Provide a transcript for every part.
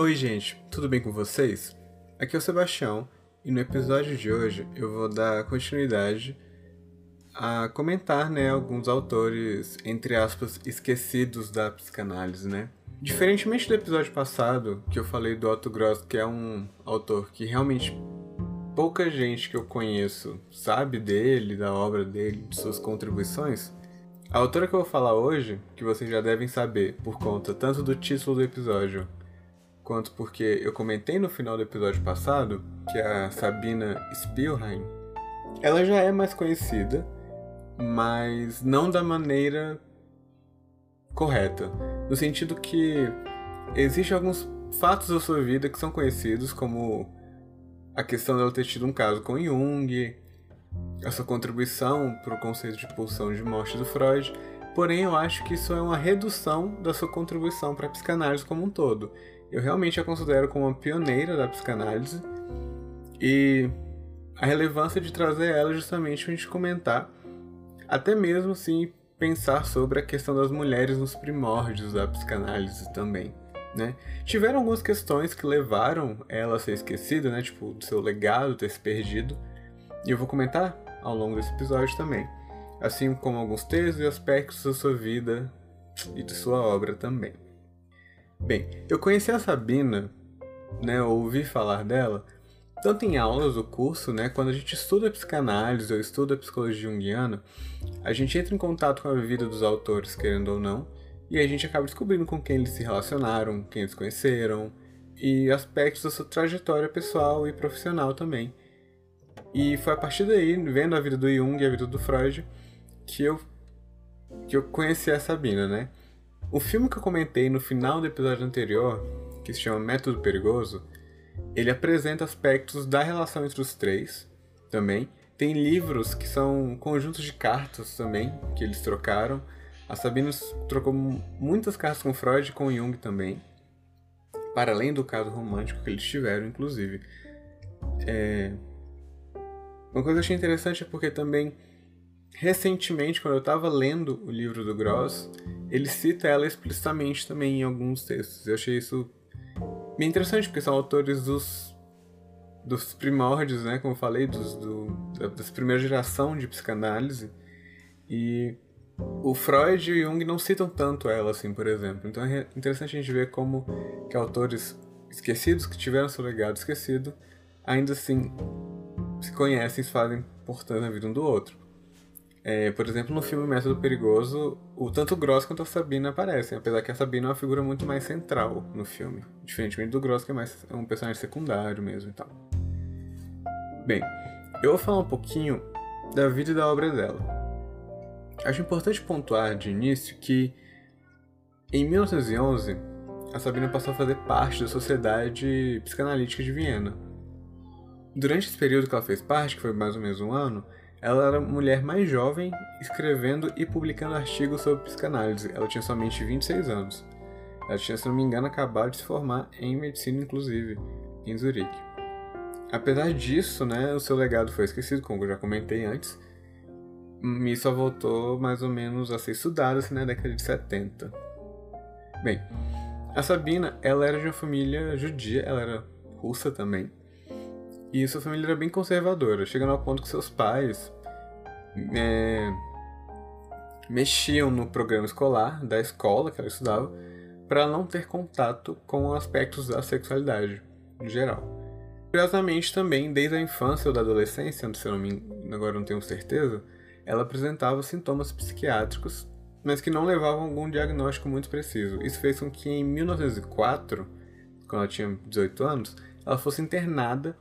Oi, gente, tudo bem com vocês? Aqui é o Sebastião e no episódio de hoje eu vou dar continuidade a comentar né, alguns autores, entre aspas, esquecidos da psicanálise, né? Diferentemente do episódio passado, que eu falei do Otto Gross, que é um autor que realmente pouca gente que eu conheço sabe dele, da obra dele, de suas contribuições, a autora que eu vou falar hoje, que vocês já devem saber por conta tanto do título do episódio quanto porque eu comentei no final do episódio passado, que a Sabina Spielheim, ela já é mais conhecida, mas não da maneira correta. No sentido que existem alguns fatos da sua vida que são conhecidos, como a questão dela ter tido um caso com Jung, a sua contribuição para o conceito de pulsão de morte do Freud, porém eu acho que isso é uma redução da sua contribuição para a psicanálise como um todo. Eu realmente a considero como uma pioneira da psicanálise e a relevância de trazer ela justamente para a gente comentar, até mesmo assim pensar sobre a questão das mulheres nos primórdios da psicanálise também. Né? Tiveram algumas questões que levaram ela a ser esquecida, né? tipo, do seu legado ter se perdido, e eu vou comentar ao longo desse episódio também, assim como alguns textos e aspectos da sua vida e de sua obra também. Bem, eu conheci a Sabina, né, ouvi falar dela, tanto em aulas do curso, né, quando a gente estuda psicanálise ou estuda psicologia junguiana, a gente entra em contato com a vida dos autores, querendo ou não, e a gente acaba descobrindo com quem eles se relacionaram, quem eles conheceram, e aspectos da sua trajetória pessoal e profissional também. E foi a partir daí, vendo a vida do Jung e a vida do Freud, que eu, que eu conheci a Sabina, né? O filme que eu comentei no final do episódio anterior, que se chama Método Perigoso, ele apresenta aspectos da relação entre os três também. Tem livros que são conjuntos de cartas também, que eles trocaram. A Sabina trocou muitas cartas com Freud e com Jung também, para além do caso romântico que eles tiveram, inclusive. É... Uma coisa que eu achei interessante é porque também Recentemente, quando eu estava lendo o livro do Gross, ele cita ela explicitamente também em alguns textos. Eu achei isso bem interessante, porque são autores dos, dos primórdios, né? Como eu falei, dos, do, das primeira geração de psicanálise. E o Freud e o Jung não citam tanto ela, assim, por exemplo. Então é interessante a gente ver como que autores esquecidos, que tiveram seu legado esquecido, ainda assim se conhecem e fazem importante na vida um do outro. É, por exemplo, no filme Método Perigoso, o tanto Gross quanto a Sabina aparecem, apesar que a Sabina é uma figura muito mais central no filme, diferentemente do Gross, que é mais um personagem secundário mesmo e tal. Bem, eu vou falar um pouquinho da vida e da obra dela. Acho importante pontuar de início que em 1911 a Sabina passou a fazer parte da Sociedade Psicanalítica de Viena. Durante esse período que ela fez parte, que foi mais ou menos um ano, ela era mulher mais jovem escrevendo e publicando artigos sobre psicanálise. Ela tinha somente 26 anos. Ela tinha, se não me engano, acabado de se formar em medicina, inclusive, em Zurique. Apesar disso, né, o seu legado foi esquecido, como eu já comentei antes, e só voltou mais ou menos a ser estudado assim, na década de 70. Bem, a Sabina, ela era de uma família judia, ela era russa também. E sua família era bem conservadora, chegando ao ponto que seus pais é, mexiam no programa escolar da escola que ela estudava para não ter contato com aspectos da sexualidade em geral. Curiosamente também, desde a infância ou da adolescência, se eu não me, agora não tenho certeza, ela apresentava sintomas psiquiátricos, mas que não levavam a algum diagnóstico muito preciso. Isso fez com que em 1904, quando ela tinha 18 anos, ela fosse internada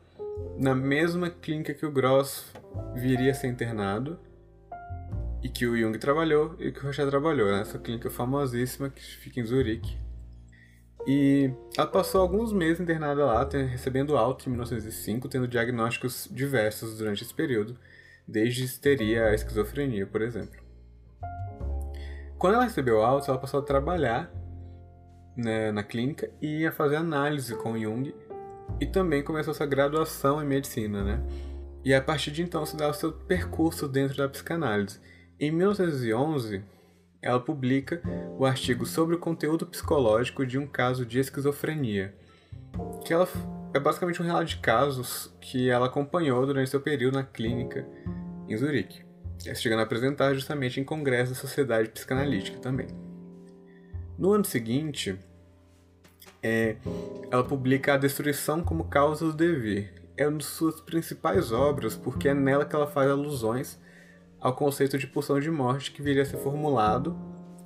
na mesma clínica que o Gross viria a ser internado e que o Jung trabalhou e que o Rocher trabalhou, nessa clínica famosíssima que fica em Zurique. E ela passou alguns meses internada lá, recebendo alta em 1905, tendo diagnósticos diversos durante esse período, desde histeria a esquizofrenia, por exemplo. Quando ela recebeu alta, ela passou a trabalhar né, na clínica e a fazer análise com Jung e também começou sua graduação em medicina, né? E a partir de então se dá o seu percurso dentro da psicanálise. Em 1911, ela publica o artigo sobre o conteúdo psicológico de um caso de esquizofrenia. que ela é basicamente um relato de casos que ela acompanhou durante seu período na clínica em Zurique, chegando a apresentar justamente em congressos da Sociedade Psicanalítica também. No ano seguinte, é, ela publica A Destruição como Causa do Dever. É uma de suas principais obras, porque é nela que ela faz alusões ao conceito de pulsão de morte que viria a ser formulado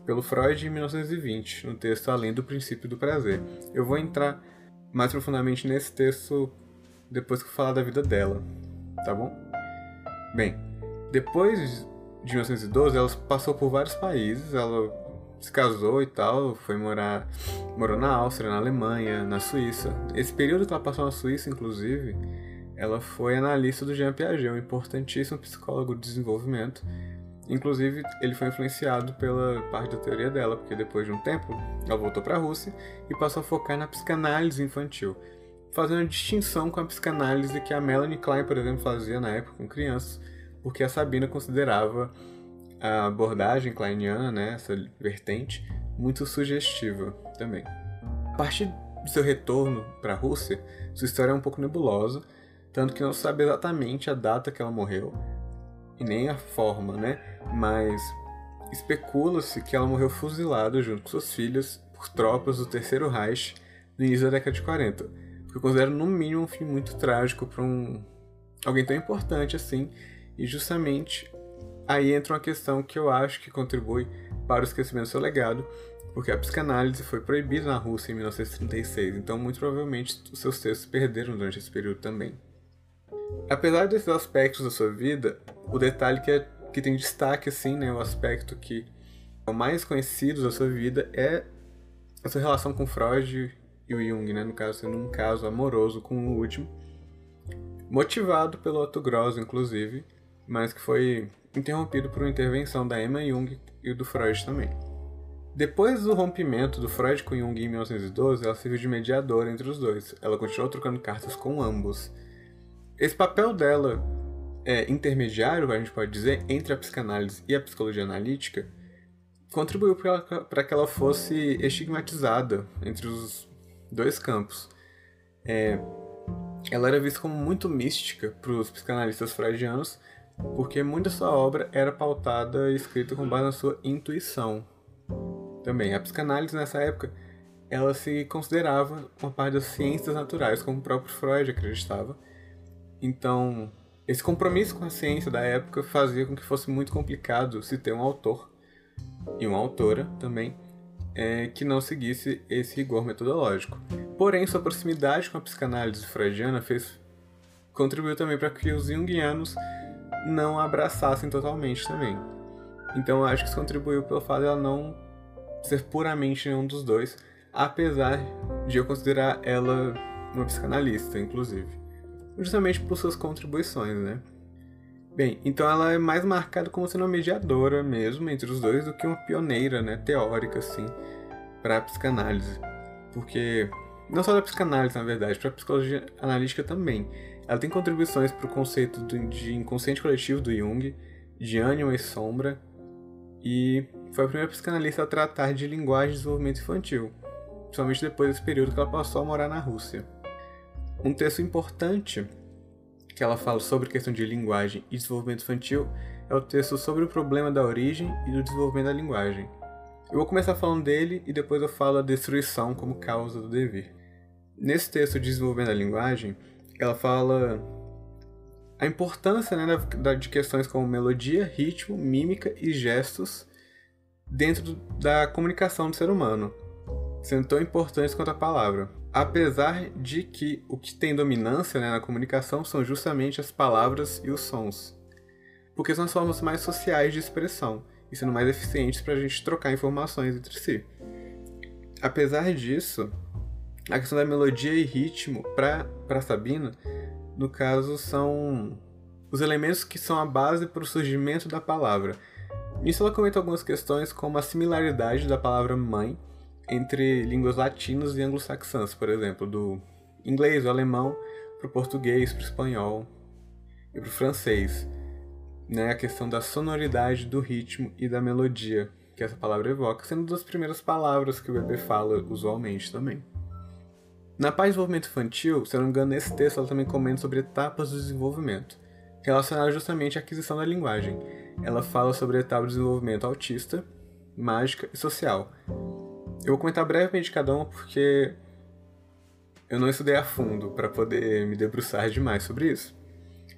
pelo Freud em 1920, no texto Além do Princípio do Prazer. Eu vou entrar mais profundamente nesse texto depois que eu falar da vida dela, tá bom? Bem, depois de 1912, ela passou por vários países, ela se casou e tal, foi morar, morou na Áustria, na Alemanha, na Suíça. Esse período que ela passou na Suíça, inclusive, ela foi analista do Jean Piaget, um importantíssimo psicólogo de desenvolvimento. Inclusive, ele foi influenciado pela parte da teoria dela, porque depois de um tempo, ela voltou para a Rússia e passou a focar na psicanálise infantil, fazendo distinção com a psicanálise que a Melanie Klein, por exemplo, fazia na época com crianças, porque a Sabina considerava a abordagem kleiniana, né, essa vertente, muito sugestiva também. A partir de seu retorno para a Rússia, sua história é um pouco nebulosa, tanto que não se sabe exatamente a data que ela morreu e nem a forma, né? Mas especula-se que ela morreu fuzilada junto com suas filhas por tropas do Terceiro Reich no início da década de 40, que eu considero no mínimo um fim muito trágico para um alguém tão importante assim, e justamente aí entra uma questão que eu acho que contribui para o esquecimento do seu legado, porque a psicanálise foi proibida na Rússia em 1936, então muito provavelmente os seus textos perderam durante esse período também. Apesar desses aspectos da sua vida, o detalhe que, é, que tem destaque, assim, né, o aspecto que é o mais conhecido da sua vida é a sua relação com Freud e o Jung, né, no caso, sendo um caso amoroso com o último, motivado pelo Otto Gross, inclusive, mas que foi interrompido por uma intervenção da Emma Jung e do Freud também. Depois do rompimento do Freud com Jung em 1912, ela serviu de mediadora entre os dois. Ela continuou trocando cartas com ambos. Esse papel dela é, intermediário, a gente pode dizer, entre a psicanálise e a psicologia analítica, contribuiu para que ela fosse estigmatizada entre os dois campos. É, ela era vista como muito mística para os psicanalistas freudianos porque muita sua obra era pautada e escrita com base na sua intuição. Também, a psicanálise nessa época, ela se considerava uma parte das ciências naturais, como o próprio Freud acreditava. Então, esse compromisso com a ciência da época fazia com que fosse muito complicado se ter um autor e uma autora também é, que não seguisse esse rigor metodológico. Porém, sua proximidade com a psicanálise freudiana fez contribuiu também para que os junguianos não abraçassem totalmente também. Então eu acho que isso contribuiu pelo fato dela não ser puramente nenhum dos dois, apesar de eu considerar ela uma psicanalista, inclusive. Justamente por suas contribuições, né? Bem, então ela é mais marcada como sendo uma mediadora mesmo entre os dois do que uma pioneira, né, teórica, assim, para a psicanálise. Porque, não só da psicanálise, na verdade, para a psicologia analítica também. Ela tem contribuições para o conceito de inconsciente coletivo do Jung, de ânima e sombra, e foi a primeira psicanalista a tratar de linguagem e desenvolvimento infantil, principalmente depois desse período que ela passou a morar na Rússia. Um texto importante que ela fala sobre questão de linguagem e desenvolvimento infantil é o texto sobre o problema da origem e do desenvolvimento da linguagem. Eu vou começar falando dele e depois eu falo a destruição como causa do dever. Nesse texto de desenvolvimento da linguagem, ela fala a importância né, de questões como melodia, ritmo, mímica e gestos dentro da comunicação do ser humano, sendo tão importantes quanto a palavra. Apesar de que o que tem dominância né, na comunicação são justamente as palavras e os sons, porque são as formas mais sociais de expressão e sendo mais eficientes para a gente trocar informações entre si. Apesar disso, a questão da melodia e ritmo para Sabina, no caso, são os elementos que são a base para o surgimento da palavra. Nisso ela comenta algumas questões como a similaridade da palavra mãe entre línguas latinas e anglo-saxãs, por exemplo, do inglês, o alemão, para o português, para o espanhol e para o francês. Né, a questão da sonoridade do ritmo e da melodia que essa palavra evoca, sendo das primeiras palavras que o bebê fala usualmente também. Na parte de desenvolvimento infantil, se não me engano, nesse texto ela também comenta sobre etapas do desenvolvimento, relacionadas justamente à aquisição da linguagem. Ela fala sobre a etapa de desenvolvimento autista, mágica e social. Eu vou comentar brevemente cada uma porque eu não estudei a fundo para poder me debruçar demais sobre isso.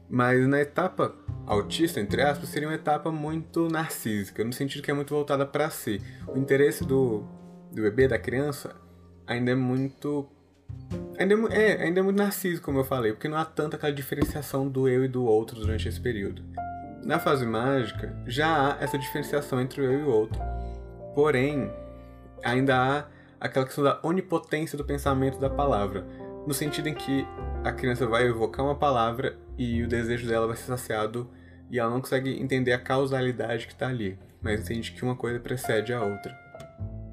Mas na etapa autista, entre aspas, seria uma etapa muito narcísica, no sentido que é muito voltada para si. O interesse do, do bebê, da criança, ainda é muito Ainda é, é, ainda é muito narciso, como eu falei, porque não há tanta aquela diferenciação do eu e do outro durante esse período. Na fase mágica, já há essa diferenciação entre o eu e o outro. Porém, ainda há aquela questão da onipotência do pensamento da palavra, no sentido em que a criança vai evocar uma palavra e o desejo dela vai ser saciado e ela não consegue entender a causalidade que está ali, mas entende que uma coisa precede a outra.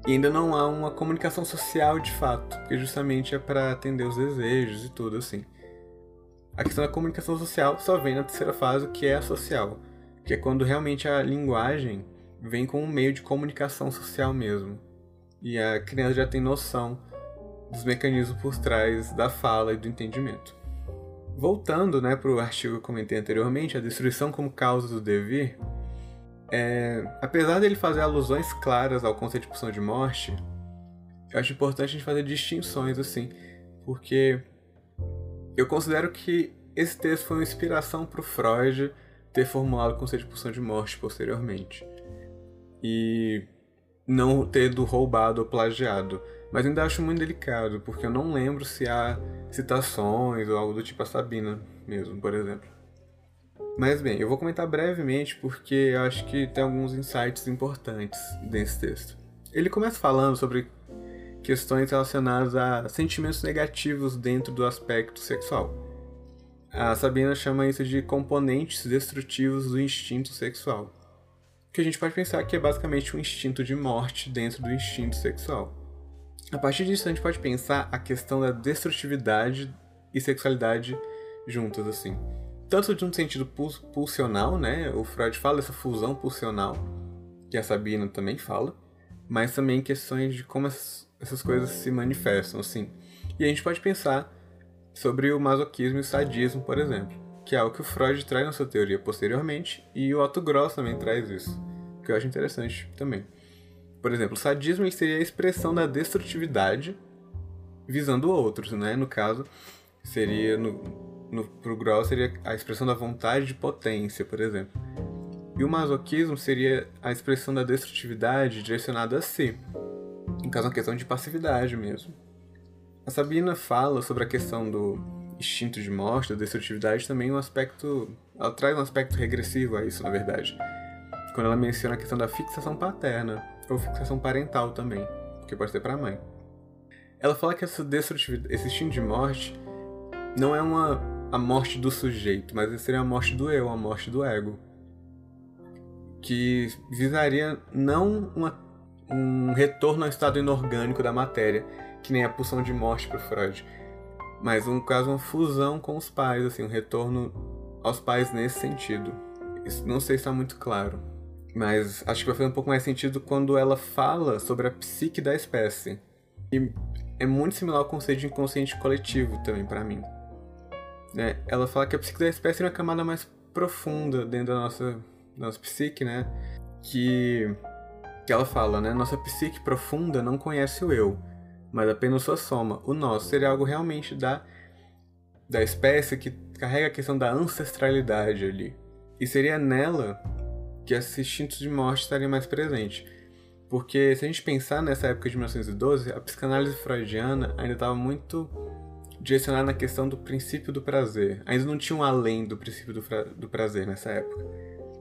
E ainda não há uma comunicação social de fato, porque justamente é para atender os desejos e tudo assim. A questão da comunicação social só vem na terceira fase, que é a social, que é quando realmente a linguagem vem com um meio de comunicação social mesmo. E a criança já tem noção dos mecanismos por trás da fala e do entendimento. Voltando né, para o artigo que eu comentei anteriormente, a destruição como causa do devir, é, apesar dele fazer alusões claras ao conceito de pulsão de morte, eu acho importante a gente fazer distinções assim, porque eu considero que esse texto foi uma inspiração para o Freud ter formulado o conceito de pulsão de morte posteriormente. E não ter roubado ou plagiado. Mas ainda acho muito delicado, porque eu não lembro se há citações ou algo do tipo a Sabina mesmo, por exemplo. Mas bem, eu vou comentar brevemente porque acho que tem alguns insights importantes nesse texto. Ele começa falando sobre questões relacionadas a sentimentos negativos dentro do aspecto sexual. A Sabina chama isso de componentes destrutivos do instinto sexual, que a gente pode pensar que é basicamente um instinto de morte dentro do instinto sexual. A partir disso, a gente pode pensar a questão da destrutividade e sexualidade juntas, assim tanto de um sentido pulsional, né? O Freud fala dessa fusão pulsional, que a Sabina também fala, mas também questões de como essas coisas se manifestam, assim. E a gente pode pensar sobre o masoquismo e o sadismo, por exemplo, que é algo que o Freud traz na sua teoria posteriormente, e o Otto Gross também traz isso, que eu acho interessante também. Por exemplo, o sadismo seria a expressão da destrutividade visando outros, né? No caso, seria no, no, pro Gross seria a expressão da vontade de potência, por exemplo. E o masoquismo seria a expressão da destrutividade direcionada a si. No caso, uma questão de passividade mesmo. A Sabina fala sobre a questão do instinto de morte, da destrutividade, também um aspecto. Ela traz um aspecto regressivo a isso, na verdade. Quando ela menciona a questão da fixação paterna, ou fixação parental também, que pode ser para a mãe. Ela fala que essa destrutividade, esse instinto de morte não é uma a morte do sujeito, mas seria a morte do eu, a morte do ego. Que visaria não uma, um retorno ao estado inorgânico da matéria, que nem a pulsão de morte para Freud, mas um caso uma fusão com os pais, assim, um retorno aos pais nesse sentido. Isso não sei se está muito claro, mas acho que vai fazer um pouco mais sentido quando ela fala sobre a psique da espécie. E é muito similar ao conceito de inconsciente coletivo também para mim. Né? Ela fala que a psique da espécie é uma camada mais profunda dentro da nossa, nossa psique, né? Que, que ela fala, né? Nossa psique profunda não conhece o eu, mas apenas sua soma. O nosso seria algo realmente da, da espécie que carrega a questão da ancestralidade ali. E seria nela que esses instintos de morte estariam mais presentes. Porque se a gente pensar nessa época de 1912, a psicanálise freudiana ainda estava muito direcionar na questão do princípio do prazer. Ainda não tinha um além do princípio do, do prazer nessa época.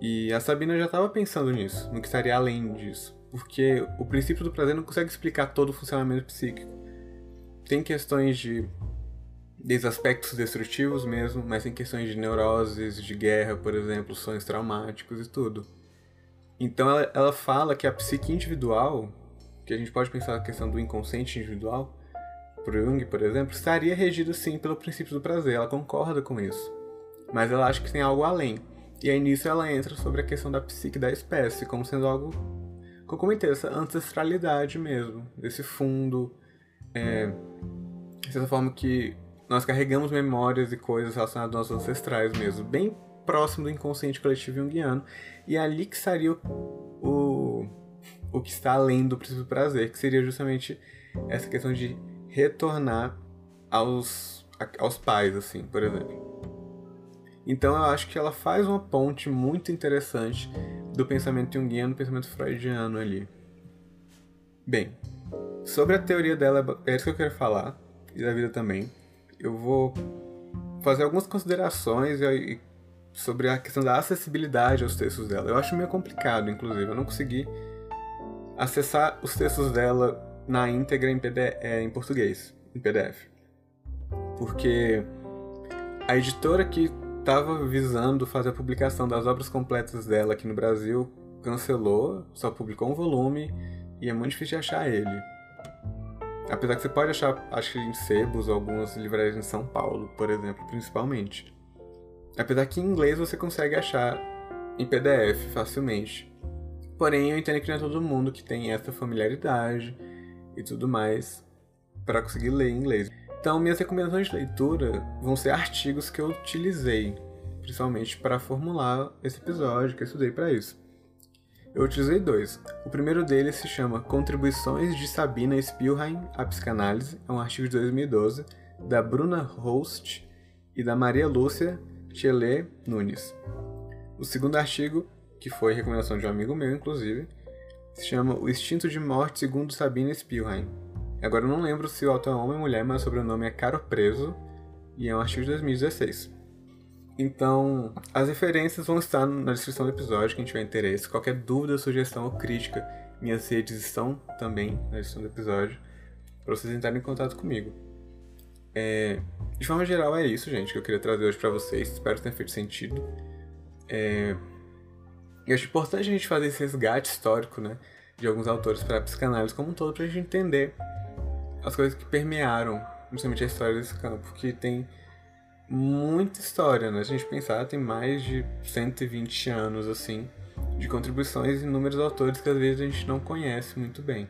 E a Sabina já estava pensando nisso, no que estaria além disso. Porque o princípio do prazer não consegue explicar todo o funcionamento psíquico. Tem questões de desde aspectos destrutivos mesmo, mas tem questões de neuroses, de guerra, por exemplo, sonhos traumáticos e tudo. Então ela, ela fala que a psique individual, que a gente pode pensar na questão do inconsciente individual, por Jung, por exemplo, estaria regido sim pelo princípio do prazer, ela concorda com isso. Mas ela acha que tem algo além. E aí nisso ela entra sobre a questão da psique da espécie, como sendo algo, comentei, essa ancestralidade mesmo, desse fundo é, de certa forma que nós carregamos memórias e coisas relacionadas aos nossos ancestrais mesmo, bem próximo do inconsciente coletivo junguiano, e é ali que estaria o, o, o que está além do princípio do prazer, que seria justamente essa questão de retornar aos, aos pais, assim, por exemplo. Então eu acho que ela faz uma ponte muito interessante do pensamento junguiano e do pensamento freudiano ali. Bem, sobre a teoria dela, é isso que eu quero falar, e da vida também. Eu vou fazer algumas considerações sobre a questão da acessibilidade aos textos dela. Eu acho meio complicado, inclusive. Eu não consegui acessar os textos dela na íntegra em, PDF, é, em português, em PDF. Porque a editora que estava visando fazer a publicação das obras completas dela aqui no Brasil cancelou, só publicou um volume e é muito difícil de achar ele. Apesar que você pode achar, acho que em sebos ou algumas livrarias em São Paulo, por exemplo, principalmente. Apesar que em inglês você consegue achar em PDF facilmente. Porém, eu entendo que não é todo mundo que tem essa familiaridade e tudo mais para conseguir ler em inglês. Então, minhas recomendações de leitura vão ser artigos que eu utilizei, principalmente para formular esse episódio, que eu estudei para isso. Eu utilizei dois. O primeiro deles se chama Contribuições de Sabina Spielheim à Psicanálise, é um artigo de 2012, da Bruna Host e da Maria Lúcia Tchele Nunes. O segundo artigo, que foi recomendação de um amigo meu, inclusive, se chama O Instinto de Morte segundo Sabina Spielheim, Agora eu não lembro se o autor é homem ou mulher, mas o sobrenome é Caro Preso e é um artigo de 2016. Então, as referências vão estar na descrição do episódio, quem tiver interesse. Qualquer dúvida, sugestão ou crítica, minhas redes estão também na descrição do episódio, para vocês entrarem em contato comigo. É, de forma geral, é isso, gente, que eu queria trazer hoje para vocês. Espero que tenha feito sentido. É, eu acho importante a gente fazer esse resgate histórico, né, de alguns autores para a psicanálise como um todo, para a gente entender as coisas que permearam principalmente a história desse campo, que tem muita história, né? Se a gente pensar, tem mais de 120 anos, assim, de contribuições e inúmeros autores que às vezes a gente não conhece muito bem.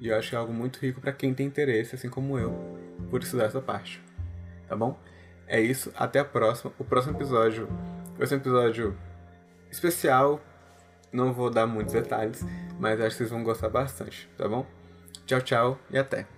E eu acho que é algo muito rico para quem tem interesse, assim como eu, por estudar essa parte. Tá bom? É isso, até a próxima. O próximo episódio vai ser um episódio especial. Não vou dar muitos detalhes, mas acho que vocês vão gostar bastante, tá bom? Tchau, tchau e até!